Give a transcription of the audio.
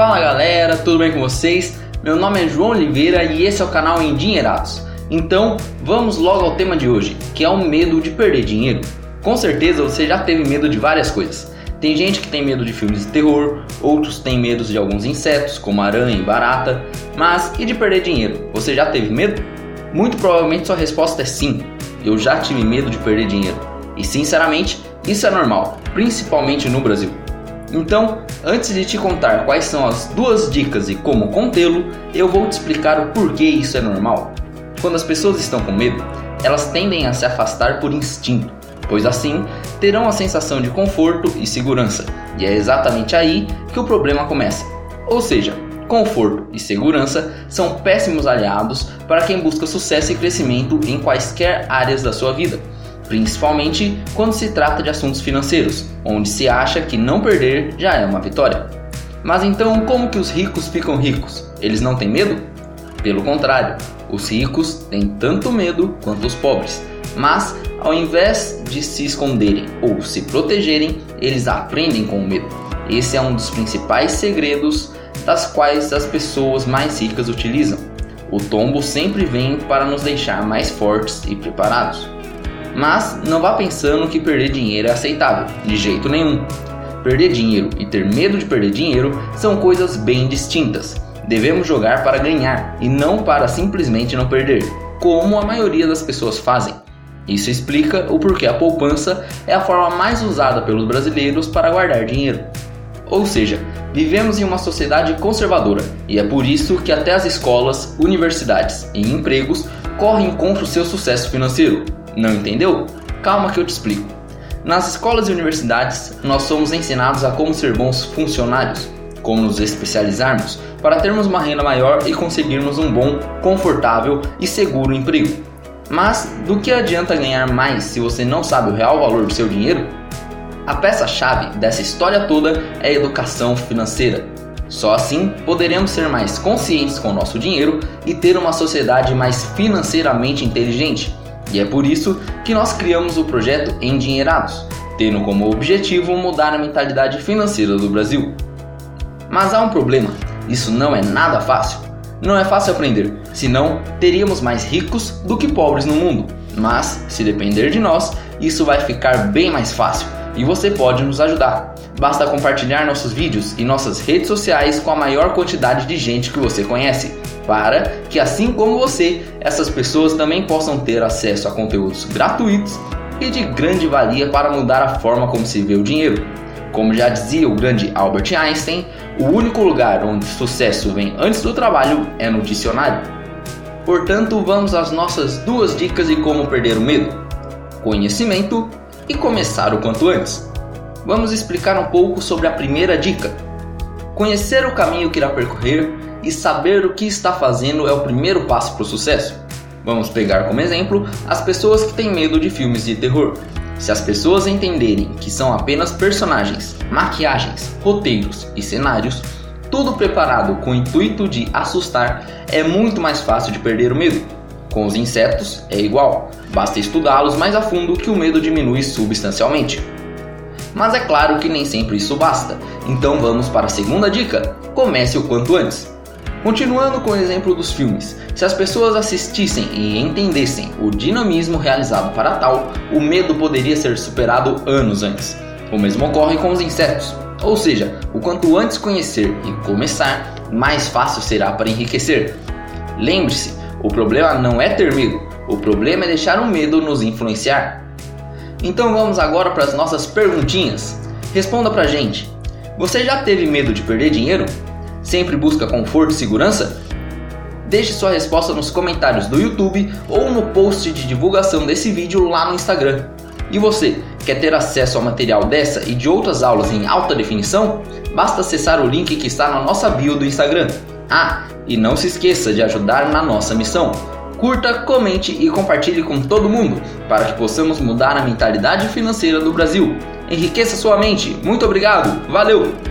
Fala galera, tudo bem com vocês? Meu nome é João Oliveira e esse é o canal Endinheirados. Então, vamos logo ao tema de hoje, que é o medo de perder dinheiro. Com certeza você já teve medo de várias coisas. Tem gente que tem medo de filmes de terror, outros têm medo de alguns insetos, como aranha e barata. Mas e de perder dinheiro? Você já teve medo? Muito provavelmente sua resposta é sim. Eu já tive medo de perder dinheiro. E sinceramente, isso é normal, principalmente no Brasil. Então, antes de te contar quais são as duas dicas e como contê-lo, eu vou te explicar o porquê isso é normal. Quando as pessoas estão com medo, elas tendem a se afastar por instinto, pois assim terão a sensação de conforto e segurança, e é exatamente aí que o problema começa. Ou seja, conforto e segurança são péssimos aliados para quem busca sucesso e crescimento em quaisquer áreas da sua vida principalmente quando se trata de assuntos financeiros, onde se acha que não perder já é uma vitória. Mas então, como que os ricos ficam ricos? Eles não têm medo? Pelo contrário, os ricos têm tanto medo quanto os pobres. Mas, ao invés de se esconderem ou se protegerem, eles aprendem com o medo. Esse é um dos principais segredos das quais as pessoas mais ricas utilizam. O tombo sempre vem para nos deixar mais fortes e preparados. Mas não vá pensando que perder dinheiro é aceitável, de jeito nenhum. Perder dinheiro e ter medo de perder dinheiro são coisas bem distintas. Devemos jogar para ganhar e não para simplesmente não perder, como a maioria das pessoas fazem. Isso explica o porquê a poupança é a forma mais usada pelos brasileiros para guardar dinheiro. Ou seja, vivemos em uma sociedade conservadora e é por isso que até as escolas, universidades e empregos correm contra o seu sucesso financeiro, não entendeu? Calma que eu te explico. Nas escolas e universidades, nós somos ensinados a como ser bons funcionários, como nos especializarmos para termos uma renda maior e conseguirmos um bom, confortável e seguro emprego. Mas do que adianta ganhar mais se você não sabe o real valor do seu dinheiro? A peça-chave dessa história toda é a educação financeira. Só assim poderemos ser mais conscientes com o nosso dinheiro e ter uma sociedade mais financeiramente inteligente e é por isso que nós criamos o projeto Endinheirados, tendo como objetivo mudar a mentalidade financeira do Brasil. Mas há um problema: isso não é nada fácil. Não é fácil aprender, senão teríamos mais ricos do que pobres no mundo. Mas, se depender de nós, isso vai ficar bem mais fácil e você pode nos ajudar. Basta compartilhar nossos vídeos e nossas redes sociais com a maior quantidade de gente que você conhece para que, assim como você, essas pessoas também possam ter acesso a conteúdos gratuitos e de grande valia para mudar a forma como se vê o dinheiro. Como já dizia o grande Albert Einstein, o único lugar onde sucesso vem antes do trabalho é no dicionário. Portanto, vamos às nossas duas dicas de como perder o medo: conhecimento e começar o quanto antes. Vamos explicar um pouco sobre a primeira dica. Conhecer o caminho que irá percorrer e saber o que está fazendo é o primeiro passo para o sucesso. Vamos pegar como exemplo as pessoas que têm medo de filmes de terror. Se as pessoas entenderem que são apenas personagens, maquiagens, roteiros e cenários, tudo preparado com o intuito de assustar, é muito mais fácil de perder o medo. Com os insetos é igual, basta estudá-los mais a fundo que o medo diminui substancialmente. Mas é claro que nem sempre isso basta, então vamos para a segunda dica: comece o quanto antes. Continuando com o exemplo dos filmes, se as pessoas assistissem e entendessem o dinamismo realizado para tal, o medo poderia ser superado anos antes. O mesmo ocorre com os insetos, ou seja, o quanto antes conhecer e começar, mais fácil será para enriquecer. Lembre-se, o problema não é ter medo, o problema é deixar o medo nos influenciar. Então vamos agora para as nossas perguntinhas. Responda pra gente. Você já teve medo de perder dinheiro? sempre busca conforto e segurança? Deixe sua resposta nos comentários do YouTube ou no post de divulgação desse vídeo lá no Instagram. E você, quer ter acesso ao material dessa e de outras aulas em alta definição? Basta acessar o link que está na nossa bio do Instagram. Ah, e não se esqueça de ajudar na nossa missão. Curta, comente e compartilhe com todo mundo para que possamos mudar a mentalidade financeira do Brasil. Enriqueça sua mente. Muito obrigado. Valeu!